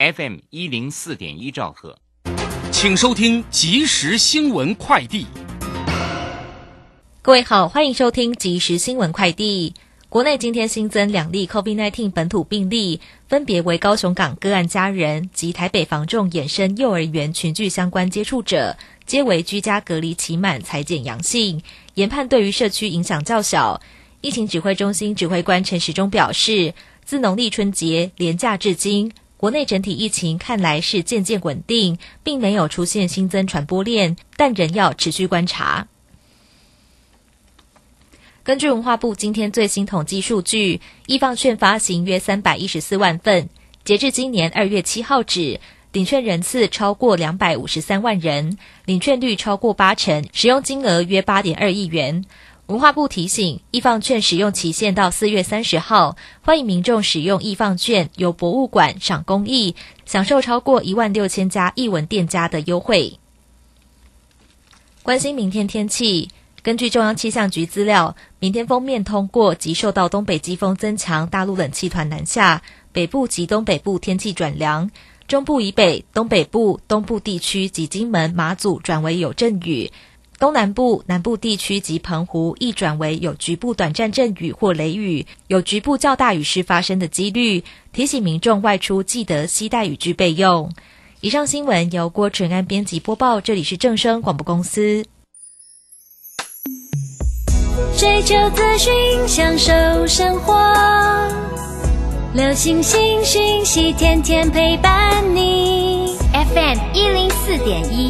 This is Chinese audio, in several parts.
FM 一零四点一兆赫，请收听即时新闻快递。各位好，欢迎收听即时新闻快递。国内今天新增两例 COVID-19 本土病例，分别为高雄港个案家人及台北防重衍生幼儿园群聚相关接触者，皆为居家隔离期满裁检阳性，研判对于社区影响较小。疫情指挥中心指挥官陈时中表示，自农历春节连假至今。国内整体疫情看来是渐渐稳定，并没有出现新增传播链，但仍要持续观察。根据文化部今天最新统计数据，易放券发行约三百一十四万份，截至今年二月七号止，领券人次超过两百五十三万人，领券率超过八成，使用金额约八点二亿元。文化部提醒，易放券使用期限到四月三十号，欢迎民众使用易放券由博物馆赏公益，享受超过一万六千家艺文店家的优惠。关心明天天气，根据中央气象局资料，明天封面通过及受到东北季风增强，大陆冷气团南下，北部及东北部天气转凉，中部以北、东北部、东部地区及金门、马祖转为有阵雨。东南部、南部地区及澎湖易转为有局部短暂阵雨或雷雨，有局部较大雨势发生的几率。提醒民众外出记得携带雨具备用。以上新闻由郭纯安编辑播报，这里是正声广播公司。追求资讯，享受生活，流星星讯息，天天陪伴你。FM 一零四点一。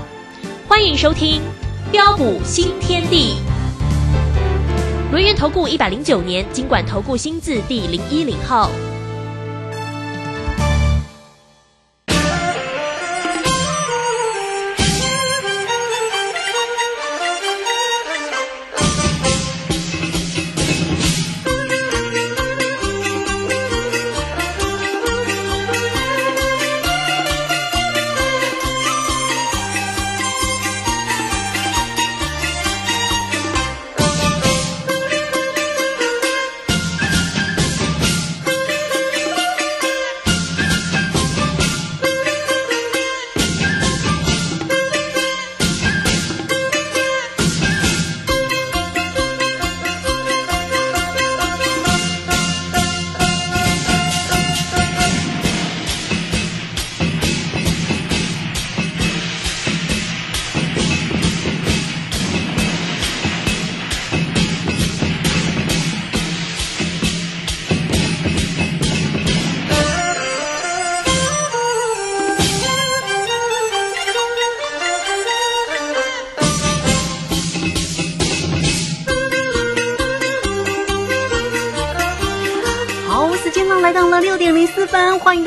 欢迎收听《标普新天地》。轮源投顾一百零九年经管投顾新字第零一零号。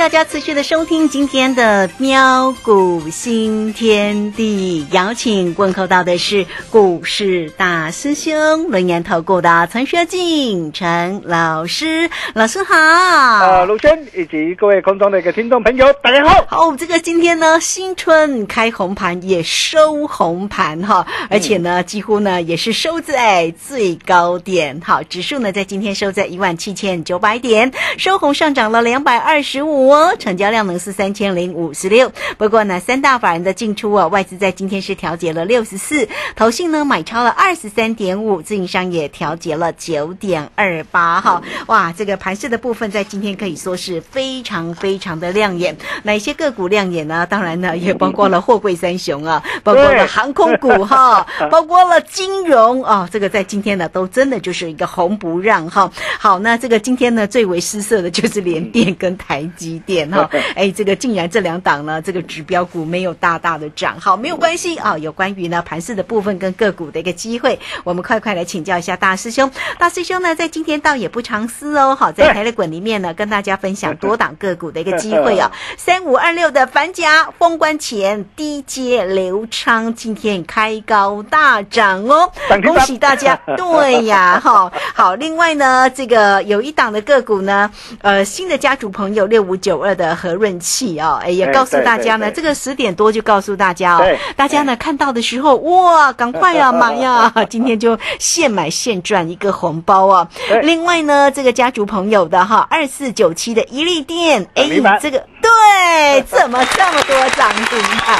大家持续的收听今天的喵股新天地，邀请问候到的是股市大师兄轮研投顾的陈学进陈老师，老师好。啊，陆轩以及各位空中的一个听众朋友，大家好。好，这个今天呢，新春开红盘也收红盘哈，而且呢，几乎呢也是收在最高点。好，指数呢在今天收在一万七千九百点，收红上涨了两。百二十五哦，成交量呢是三千零五十六。不过呢，三大法人的进出啊，外资在今天是调节了六十四，投信呢买超了二十三点五，自营商也调节了九点二八哈。哇，这个盘势的部分在今天可以说是非常非常的亮眼。哪些个股亮眼呢？当然呢，也包括了货柜三雄啊，包括了航空股哈，包括了金融哦。这个在今天呢，都真的就是一个红不让哈。好，那这个今天呢，最为失色的就是联电跟台积电哈。哎，这个竟然这两档呢，这个指标股没有大大的涨，好，没有关系啊。有关于呢盘市的部分跟个股的一个机会，我们快快来请教一下大师兄。大师兄呢，在今天倒也不藏私哦，好，在台乐滚里面呢，跟大家分享多档个股的一个机会哦。三五二六的反甲封关前低阶流昌，今天开高大涨哦，恭喜大家！对呀，哈，好。另外呢，这个有一档的个股呢，呃，新的家族朋友六五九二的和润器哦，哎，也告诉大家呢，这个十点多就告诉大家哦，大家呢看到的时候，哇，赶快呀，买呀，今天就现买现赚一个红包哦。另外呢，这个家族朋友的哈，二四九七的一利店，哎，这个对，怎么这么多涨停板？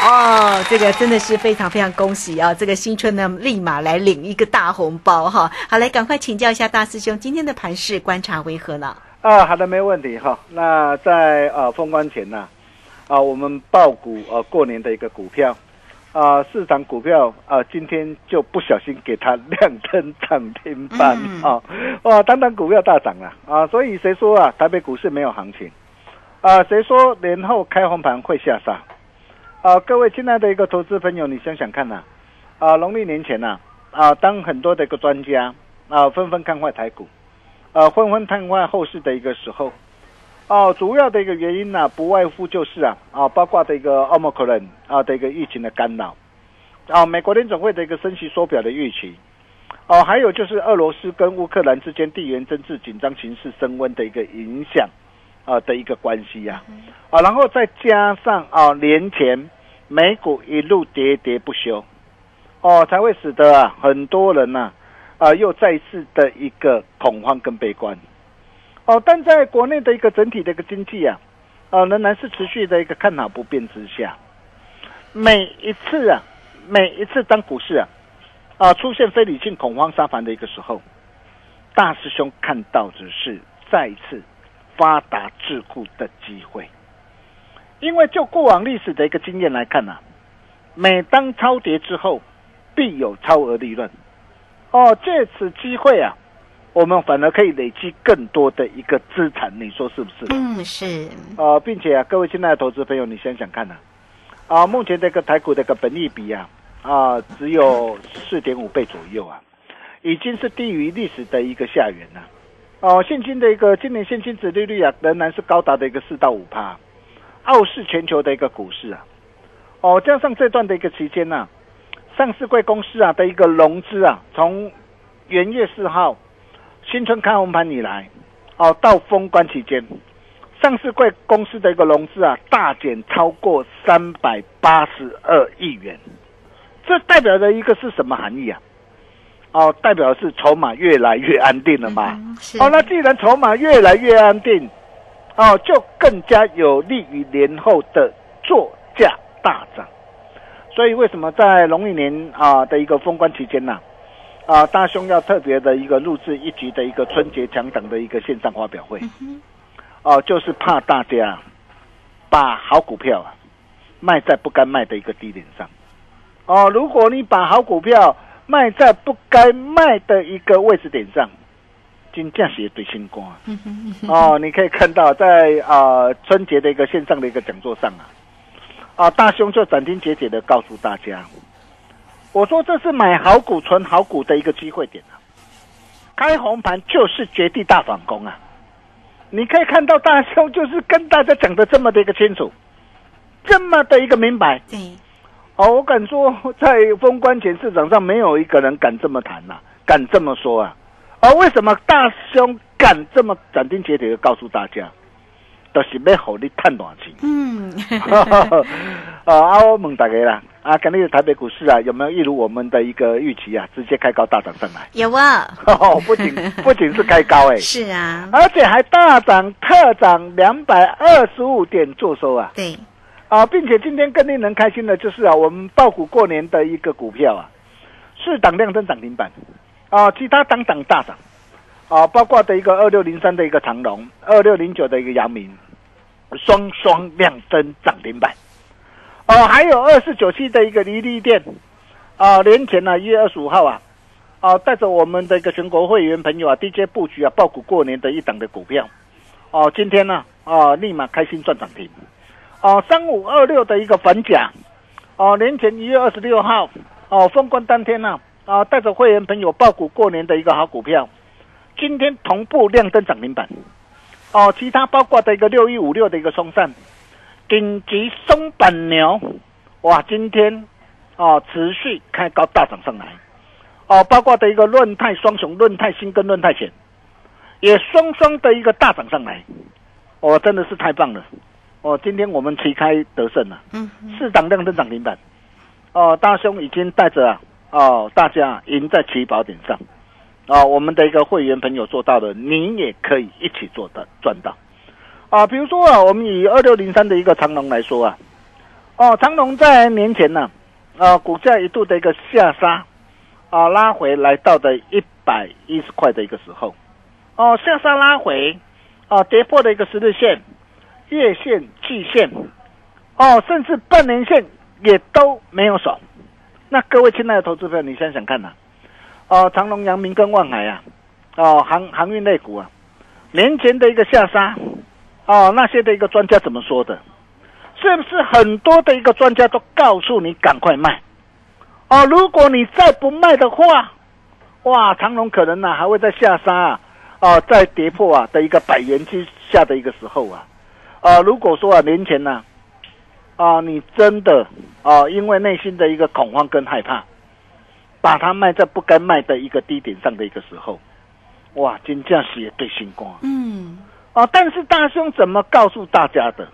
哦，这个真的是非常非常恭喜啊！这个新春呢，立马来领一个大红包哈。好，来赶快请教一下大师兄，今天的盘市观察为何呢？啊，好的，没问题哈。那在呃封关前呢，啊，我们报股呃过年的一个股票啊，市场股票啊，今天就不小心给它亮灯涨停板啊！哇，当当股票大涨了啊！所以谁说啊，台北股市没有行情啊？谁说年后开红盘会下杀？啊，各位亲爱的一个投资朋友，你想想看呐，啊，农历年前呐，啊，当很多的一个专家啊纷纷看坏台股，啊，纷纷看坏后市的一个时候，哦，主要的一个原因呢，不外乎就是啊，啊，包括的一个奥密克戎啊的一个疫情的干扰，啊，美国联总会的一个升息缩表的预期，哦，还有就是俄罗斯跟乌克兰之间地缘政治紧张形势升温的一个影响。啊的一个关系呀，啊，然后再加上啊年前美股一路跌跌不休，哦，才会使得啊很多人呐啊啊又再次的一个恐慌跟悲观，哦，但在国内的一个整体的一个经济啊，啊仍然是持续的一个看好不变之下，每一次啊每一次当股市啊啊出现非理性恐慌杀盘的一个时候，大师兄看到的是再一次。发达致富的机会，因为就过往历史的一个经验来看呐，每当超跌之后，必有超额利润。哦，借此机会啊，我们反而可以累积更多的一个资产，你说是不是？嗯，是。啊，并且啊，各位亲爱的投资朋友，你想想看呐，啊，目前这个台股的一个本利比啊，啊，只有四点五倍左右啊，已经是低于历史的一个下缘了。哦，现金的一个今年现金值利率啊，仍然是高达的一个四到五趴，傲视全球的一个股市啊。哦，加上这段的一个期间呢，上市贵公司啊的一个融资啊，从元月四号新春开红盘以来，哦，到封关期间，上市贵公司的一个融资啊，大减超过三百八十二亿元，这代表的一个是什么含义啊？哦，代表是筹码越来越安定了嘛？哦，那既然筹码越来越安定，哦，就更加有利于年后的作价大涨。所以为什么在农历年啊的一个封关期间呢？啊，大兄要特别的一个录制一集的一个春节强档的一个线上发表会。哦，就是怕大家把好股票啊卖在不该卖的一个低点上。哦，如果你把好股票，卖在不该卖的一个位置点上，金价是对新光哦，你可以看到在啊春节的一个线上的一个讲座上啊，啊大兄就斩钉截铁的告诉大家，我说这是买好股存好股的一个机会点啊，开红盘就是绝地大反攻啊，你可以看到大兄就是跟大家讲的这么的一个清楚，这么的一个明白。对哦，我敢说，在封关前市场上没有一个人敢这么谈呐，敢这么说啊！而为什么大兄敢这么斩钉截铁的告诉大家，都是要好你探短期？嗯，呃，啊，我问大家啦，啊，今日的台北股市啊，有没有一如我们的一个预期啊，直接开高大涨上来？有啊，不仅不仅是开高哎、是啊，而且还大涨特涨两百二十五点做收啊！对，啊，并且今天更令人开心的就是啊，我们爆股过年的一个股票啊，是档量增涨停板。啊，其他档档大涨啊，包括的一个二六零三的一个长隆，二六零九的一个阳明，双双亮灯涨停板哦、还有二四九七的一个离利店啊，年前呢一月二十五号啊。啊，带着我们的一个全国会员朋友啊，DJ 布局啊，爆股过年的一档的股票，哦，今天呢，啊，立马开心赚涨停，哦，三五二六的一个反甲，哦，年前一月二十六号，哦，封关当天呢、啊，带着会员朋友爆股过年的一个好股票，今天同步亮灯涨停板，哦，其他包括的一个六一五六的一个松散，顶级松板牛，哇，今天哦持续开高大涨上来。哦，包括的一个论泰双雄、论泰新跟论泰险，也双双的一个大涨上来，哦，真的是太棒了！哦，今天我们旗开得胜了，嗯，四档亮灯涨停板，哦，大兄已经带着啊，哦，大家赢在起跑点上，啊、我们的一个会员朋友做到的，你也可以一起做到赚到，啊，比如说啊，我们以二六零三的一个长龙来说啊，哦，长龙在年前呢、啊，股价一度的一个下杀。啊，拉回来到的一百一十块的一个时候，哦，下杀拉回，啊，跌破的一个十日线、月线、季线，哦，甚至半年线也都没有守。那各位亲爱的投资朋友，你想想看呐、哦，长隆、阳明跟万海啊，哦，航航运类股啊，年前的一个下杀，哦，那些的一个专家怎么说的？是不是很多的一个专家都告诉你赶快卖？哦，如果你再不卖的话，哇，长隆可能呢、还会在下杀啊，哦，在跌破啊的一个百元之下的一个时候啊，啊，如果说啊年前呢、啊，你真的啊因为内心的一个恐慌跟害怕，把它卖在不该卖的一个低点上的一个时候，哇，金价是也对星光嗯，啊，但是大兄怎么告诉大家的？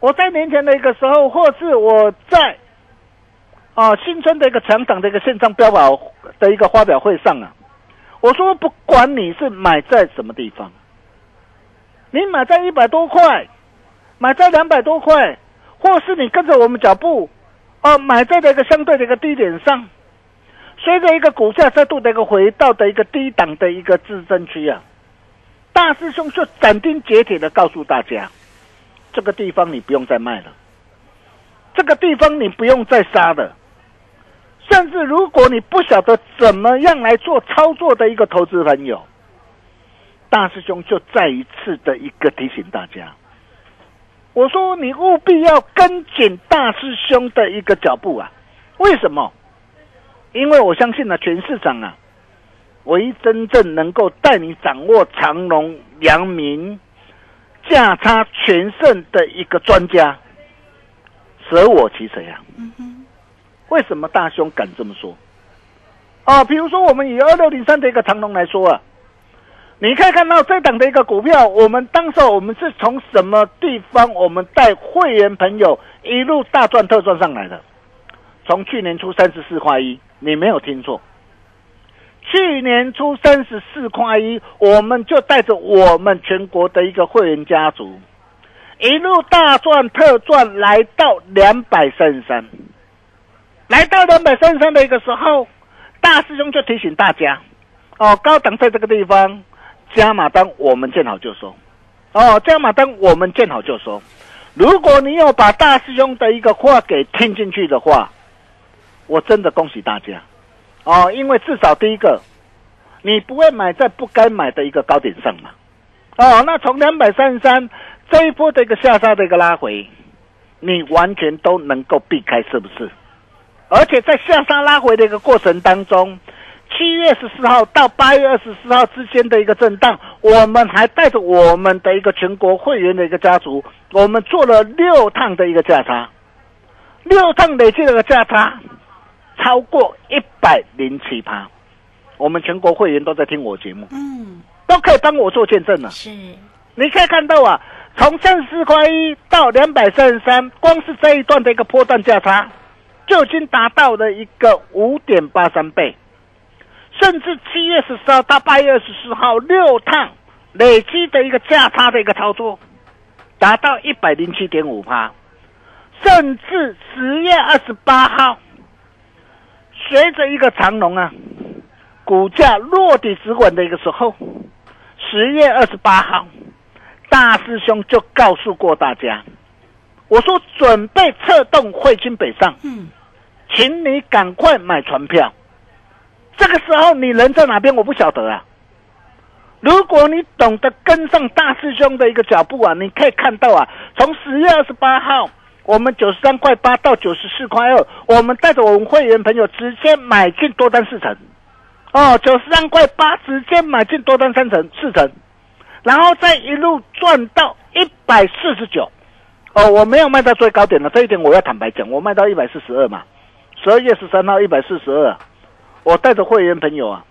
我在年前的一个时候，或是我在啊新春的一个强档的一个线上标榜的一个发表会上啊，我说不管你是买在什么地方，你买在一百多块，买在两百多块，或是你跟着我们脚步，哦、买在的一个相对的一个低点上，随着一个股价再度的一个回到的一个低档的一个支撑区啊，大师兄就斩钉截铁的告诉大家，这个地方你不用再卖了，这个地方你不用再杀了。甚至如果你不晓得怎么样来做操作的一个投资朋友，大师兄就再一次的一个提醒大家，我说你务必要跟紧大师兄的一个脚步啊！为什么？因为我相信呢、全市场啊，唯一真正能够带你掌握长隆、阳明价差全胜的一个专家，舍我其谁啊？为什么大兄敢这么说？啊，比如说我们以二六零三的一个长龙来说啊，你可以看到这档的一个股票，我们当时我们是从什么地方，我们带会员朋友一路大赚特赚上来的？从去年初三十四块一，你没有听错，去年初三十四块一，我们就带着我们全国的一个会员家族，一路大赚特赚，来到两百三十三。来到两百三十三的一个时候，大师兄就提醒大家，哦，高档在这个地方，加码单我们见好就收，哦，加码单我们见好就收。如果你有把大师兄的一个话给听进去的话，我真的恭喜大家，哦，因为至少第一个，你不会买在不该买的一个高点上嘛，哦，那从两百三十三这一波的一个下杀的一个拉回，你完全都能够避开，是不是？而且在下杀拉回的一个过程当中，七月十四号到八月二十四号之间的一个震荡，我们还带着我们的一个全国会员的一个家族，我们做了六趟的一个价差，六趟累计的一个价差超过一百零七趴，我们全国会员都在听我节目，嗯，都可以帮我做见证了。是，你可以看到啊，从三十四块一到两百三十三，光是这一段的一个波段价差，就已经达到了一个五点八三倍，甚至七月十四号到八月二十四号六趟累积的一个价差的一个操作，达到一百零七点五趴，甚至十月二十八号，随着一个长龙啊，股价落地止稳的一个时候，十月二十八号。大师兄就告诉过大家，我说准备策动汇金北上，嗯，请你赶快买船票。这个时候你人在哪边？我不晓得啊。如果你懂得跟上大师兄的一个脚步啊，你可以看到啊，从十月二十八号，我们九十三块八到九十四块二，我们带着我们会员朋友直接买进多单四成，哦，九十三块八直接买进多单三成四成。然后再一路赚到一百四十九，哦，我没有卖到最高点了这一点我要坦白讲，我卖到一百四十二嘛，十二月十三号一百四十二，我带着会员朋友啊，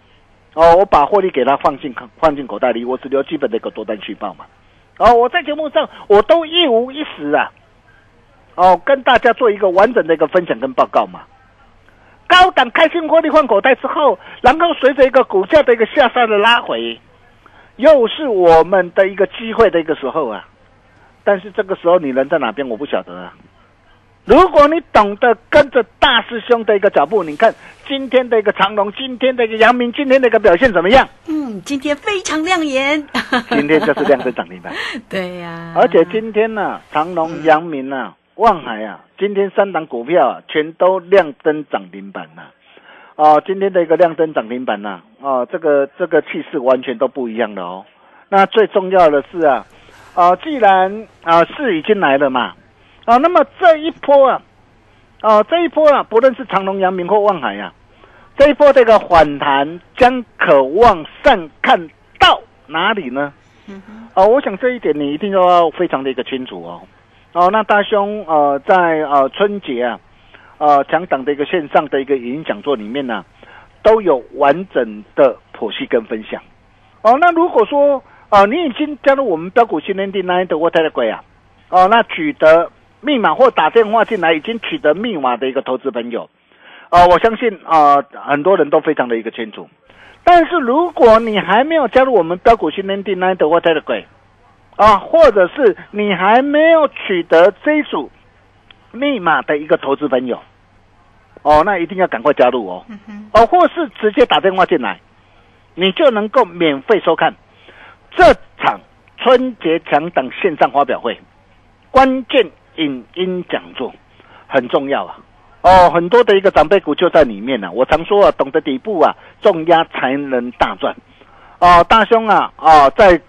哦，我把获利给他放进放进口袋里，我只留基本的一个多单续报嘛，哦，我在节目上我都一五一十啊，哦，跟大家做一个完整的一个分享跟报告嘛，高档开心获利换口袋之后，然后随着一个股价的一个下杀的拉回。又是我们的一个机会的一个时候啊，但是这个时候你人在哪边，我不晓得啊。如果你懂得跟着大师兄的一个脚步，你看今天的一个长龙，今天的一个阳明，今天的一个表现怎么样？嗯，今天非常亮眼。今天就是亮灯涨停板。对呀。而且今天呢，长龙、阳明啊、望海啊，今天三档股票啊，全都亮灯涨停板了。哦，今天的一个亮灯涨停板呐，哦，这个这个气势完全都不一样的哦。那最重要的是啊，啊，既然啊是已经来了嘛，啊，那么这一波啊，啊这一波啊，不论是长隆、阳明或望海呀，这一波这个反弹将可望上看到哪里呢？哦，我想这一点你一定要非常的一个清楚哦。哦，那大兄呃，在呃春节啊。呃，强档的一个线上的一个语音讲座里面呢，都有完整的剖析跟分享。哦，那如果说啊，你已经加入我们标股新天地 Nine 的 What 的鬼啊，哦，那取得密码或打电话进来已经取得密码的一个投资朋友，啊，我相信啊，很多人都非常的一个清楚。但是如果你还没有加入我们标股新天地 Nine 的 What 的鬼啊，或者是你还没有取得这组密码的一个投资朋友。哦，那一定要赶快加入哦，哦，或是直接打电话进来，你就能够免费收看这场春节强档线上发表会，关键影音讲座很重要啊！哦，很多的一个长辈股就在里面呢。我常说啊，懂得底部啊，重压才能大赚。哦，大兄啊，哦，在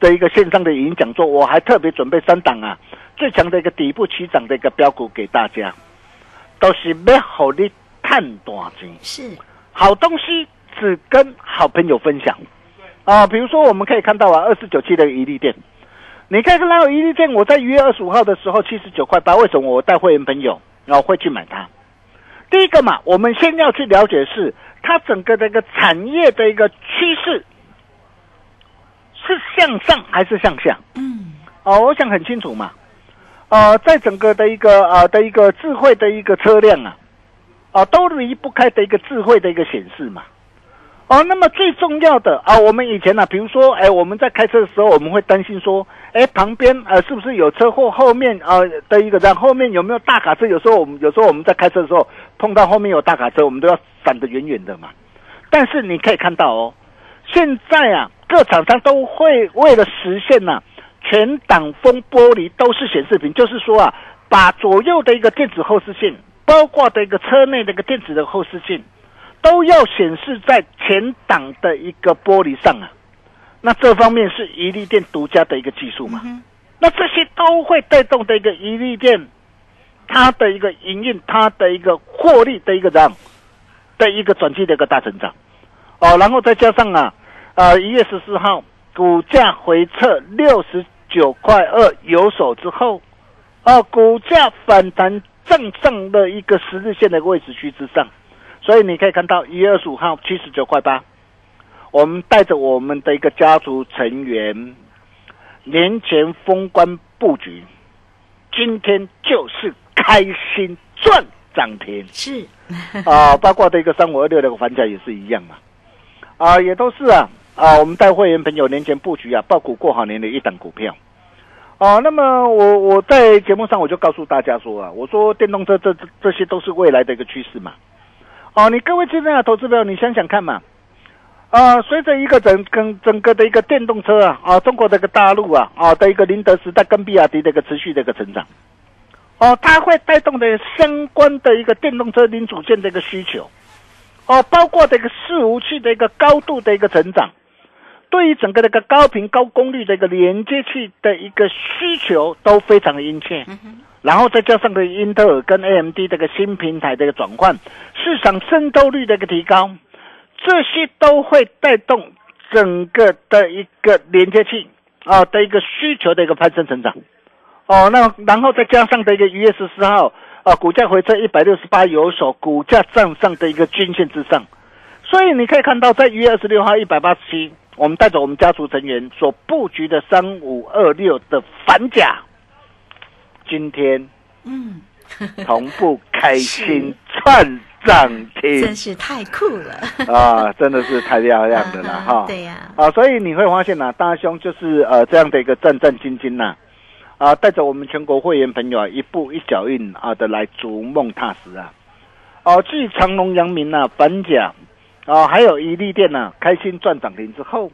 的一个线上的影音讲座，我还特别准备三档啊，最强的一个底部起涨的一个标股给大家。都是要好你赚大钱，是好东西只跟好朋友分享啊。比如说，我们可以看到啊，二四九七的一利店，你可以看到一利店，我在一月二十五号的时候七十九块八，为什么我带会员朋友然后会去买它？第一个嘛，我们先要去了解是它整个的一个产业的一个趋势是向上还是向下？嗯，哦，我想很清楚嘛。呃，在整个的一个呃的一个智慧的一个车辆啊，啊，都离不开的一个智慧的一个显示嘛。哦，那么最重要的啊，我们以前呢，比如说，哎，我们在开车的时候，我们会担心说，哎，旁边呃是不是有车祸？后面啊的一个人，后面有没有大卡车？有时候我们有时候我们在开车的时候碰到后面有大卡车，我们都要闪得远远的嘛。但是你可以看到哦，现在啊，各厂商都会为了实现啊。全挡风玻璃都是显示屏，就是说啊，把左右的一个电子后视镜，包括的一个车内的一个电子的后视镜，都要显示在前挡的一个玻璃上啊。那这方面是一利电独家的一个技术嘛？那这些都会带动的一个一利电，它的一个营运，它的一个获利的一个样的一个转机的一个大成长哦。然后再加上啊，呃，一月十四号。股价回撤六十九块二有手之后，啊，股价反弹正上的一个十日线的位置区之上，所以你可以看到一月二十五号七十九块八，我们带着我们的一个家族成员，年前封关布局，今天就是开心赚涨停是啊！包括的一个三五二六的反价也是一样嘛，啊，也都是啊啊！我们带会员朋友年前布局啊，爆股过好年的一档股票。哦，那么我我在节目上我就告诉大家说啊，我说电动车这这这些都是未来的一个趋势嘛。哦，你各位亲爱的投资朋友，你想想看嘛。啊，随着一个整跟整个的一个电动车啊啊，中国的一个大陆啊啊的一个宁德时代跟比亚迪的一个持续的一个成长，哦，它会带动的相关的一个电动车零组件的一个需求，哦，包括这个伺服器的一个高度的一个成长，对于整个这个高频高功率的一个连接器的一个需求都非常的殷切，然后再加上的英特尔跟 AMD 这个新平台的一个转换，市场渗透率的一个提高。这些都会带动整个的一个连接器啊的一个需求的一个攀升成长，哦，那然后再加上的一个一月十四号啊，股价回撤一百六十八有所，股价站上的一个均线之上，所以你可以看到，在一月二十六号一百八十七，我们带着我们家族成员所布局的三五二六的反甲，今天嗯，同步开心串。涨停真是太酷了啊！真的是太漂亮的了 哈。对呀，啊，所以你会发现呐，大兄就是呃这样的一个战战兢兢呐，啊，带着我们全国会员朋友啊，一步一脚印啊的来逐梦踏实啊。哦，继长隆、阳明呐、反甲啊，还有一利店呢，开心赚涨停之后，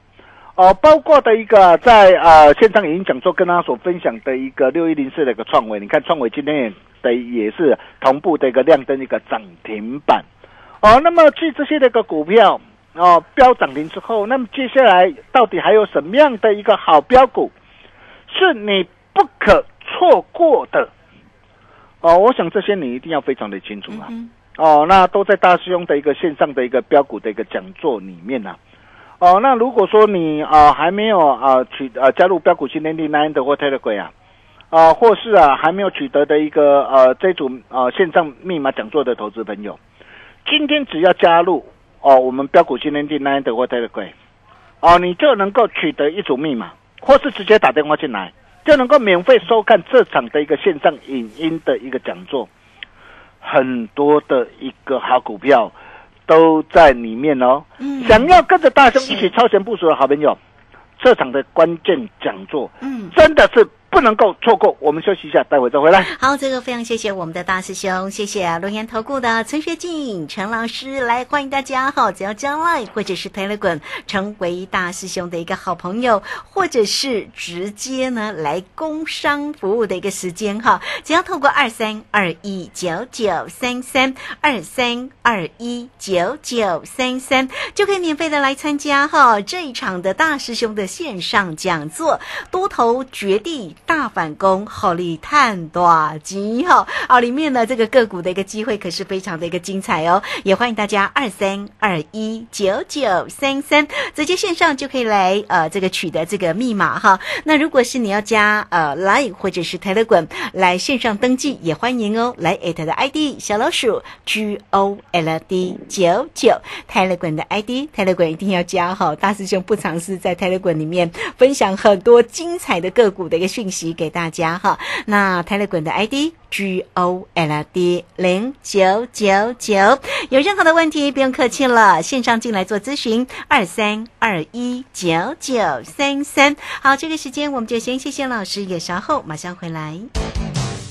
哦，包括的一个在啊线上已经讲座跟他所分享的一个六一零四的一个创维，你看创维今天也。的也是同步的一个亮灯一个涨停板，哦，那么继这些的一个股票哦标涨停之后，那么接下来到底还有什么样的一个好标股是你不可错过的？哦，我想这些你一定要非常的清楚啊！哦，那都在大师兄的一个线上的一个标股的一个讲座里面呢。哦，那如果说你啊还没有啊取啊加入标股新天地 nine 的或 Telegram 啊。啊，或是啊还没有取得的一个呃这组呃线上密码讲座的投资朋友，今天只要加入哦我们标股新天地 nine 的或 Telegram，哦你就能够取得一组密码，或是直接打电话进来，就能够免费收看这场的一个线上影音的一个讲座，很多的一个好股票都在里面哦。嗯，想要跟着大兄一起超前部署的好朋友，这场的关键讲座，嗯，真的是。不能够错过，我们休息一下，待会再回来。好，这个非常谢谢我们的大师兄，谢谢龙岩投顾的陈学进陈老师来欢迎大家哈，只要加 line 或者是 telegram 成为大师兄的一个好朋友，或者是直接呢来工商服务的一个时间哈，只要透过二三二一九九三三二三二一九九三三就可以免费的来参加哈这一场的大师兄的线上讲座，多头绝地。大反攻，好利探短机哈啊！里面呢这个个股的一个机会可是非常的一个精彩哦，也欢迎大家二三二一九九三三直接线上就可以来呃这个取得这个密码哈。那如果是你要加呃 Line 或者是 Telegram 来线上登记也欢迎哦，来 at 的 ID 小老鼠 G O L D 九九 Telegram 的 ID Telegram 一定要加哈，大师兄不尝试在 Telegram 里面分享很多精彩的个股的一个讯息息。给大家哈，那泰勒滚的 ID G O L D 零九九九，有任何的问题不用客气了，线上进来做咨询二三二一九九三三。好，这个时间我们就先谢谢老师，也稍后马上回来。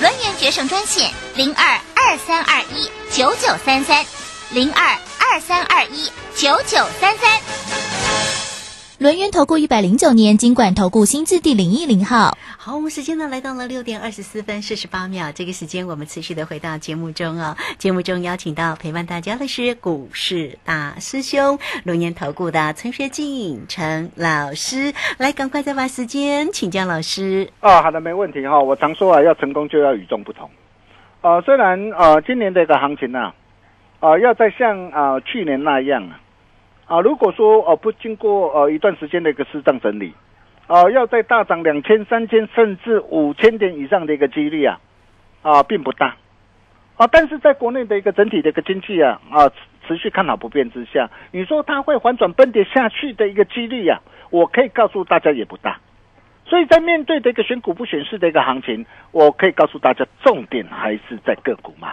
轮源决胜专线零二二三二一九九三三零二二三二一九九三三。轮源投顾一百零九年金管投顾新字第零一零号。好，我们时间呢来到了六点二十四分四十八秒，这个时间我们持续的回到节目中哦。节目中邀请到陪伴大家的是股市大师兄龙岩投顾的陈学进陈老师，来赶快再把时间请教老师。哦，好的，没问题哈。我常说啊，要成功就要与众不同。呃，虽然呃今年的一个行情呢，啊，要再像啊去年那样啊。啊，如果说呃不经过呃一段时间的一个市场整理，啊，要再大涨两千、三千甚至五千点以上的一个几率啊，啊，并不大，啊，但是在国内的一个整体的一个经济啊啊持续看好不变之下，你说它会反转崩跌下去的一个几率啊，我可以告诉大家也不大，所以在面对的一个选股不选市的一个行情，我可以告诉大家，重点还是在个股嘛，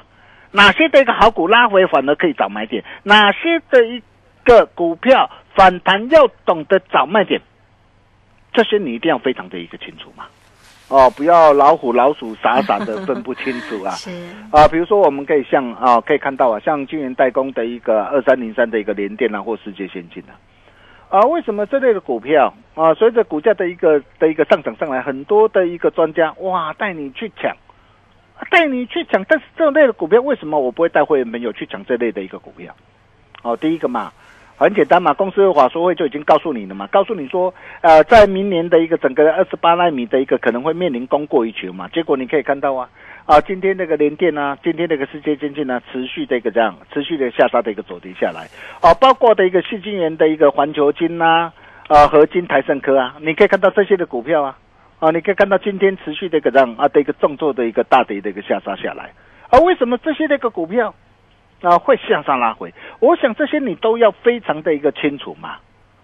哪些的一个好股拉回反而可以找买点，哪些的一个股票反弹要懂得找卖点，这些你一定要非常的一个清楚嘛。哦，不要老虎老鼠傻傻的分不清楚啊。是啊，比如说我们可以像啊，可以看到啊，像晶圆代工的一个二三零三的一个联电啊，或世界先进啊。啊，为什么这类的股票啊，随着股价的一个的一个上涨上来，很多的一个专家哇带你去抢，带你去抢，但是这类的股票为什么我不会带会员朋友去抢这类的一个股票？哦，第一个嘛。很简单嘛，公司法说会就已经告诉你了嘛，告诉你说，呃，在明年的一个整个二十八纳米的一个可能会面临供过于求嘛。结果你可以看到啊，啊，今天那个联电啊，今天那个世界先进呢，持续的一个这样，持续的下杀的一个走跌下来，啊，包括的一个细晶圆的一个环球金呐，啊，合金台盛科啊，你可以看到这些的股票啊，啊，你可以看到今天持续的一个这样啊的一个重挫的一个大跌的一个下杀下来，而为什么这些那个股票？啊，会向上拉回，我想这些你都要非常的一个清楚嘛。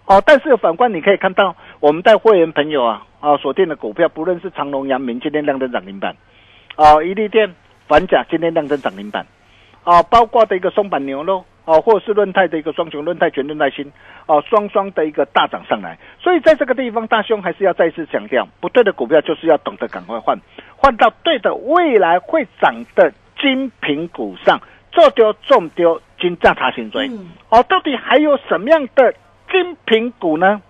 哦，但是反观你可以看到，我们带会员朋友啊啊锁定的股票，不论是长隆、阳明，今天亮灯涨停板；啊，一利电、反甲今天亮灯涨停板；啊，包括的一个松板牛肉，啊，或者是论泰的一个双雄论泰全论泰新，啊，双双的一个大涨上来。所以在这个地方，大兄还是要再次强调，不对的股票就是要懂得赶快换，换到对的未来会涨的精品股上。做丢中丢，金价查行追。哦，到底还有什么样的精品股呢？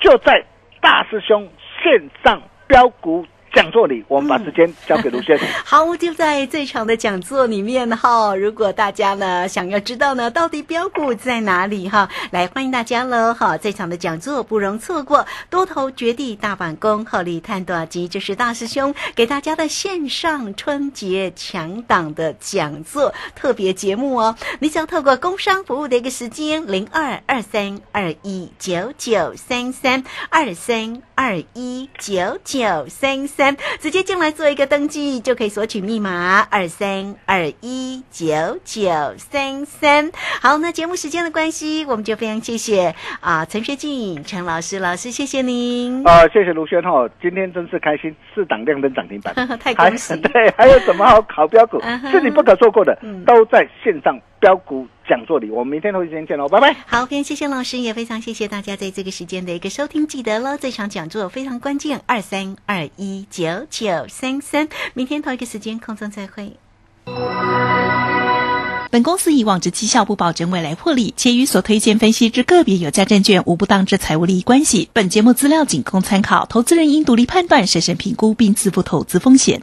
就在大师兄线上标股。讲座里，我们把时间交给卢先生。好，就在这场的讲座里面哈，如果大家呢想要知道呢，到底标股在哪里哈，来欢迎大家喽哈！这场的讲座不容错过，多头绝地大反攻，厚利探短机，这是大师兄给大家的线上春节强档的讲座特别节目哦。你想透过工商服务的一个时间，零二二三二一九九三三二三二一九九三三。直接进来做一个登记，就可以索取密码二三二一九九三三。好，那节目时间的关系，我们就非常谢谢啊陈学静陈老师老师，谢谢您啊，谢谢卢轩哈，今天真是开心，四档亮灯涨停板，太恭喜！对，还有什么好考标股，是你不可错过的，都在线上。标股讲座里，我们明天同一时间见喽，拜拜。好，非常谢谢老师，也非常谢谢大家在这个时间的一个收听。记得喽，这场讲座非常关键，二三二一九九三三，明天同一个时间空中再会。本公司以往之绩效不保证未来获利，且与所推荐分析之个别有价证券无不当之财务利益关系。本节目资料仅供参考，投资人应独立判断、审慎评估并自负投资风险。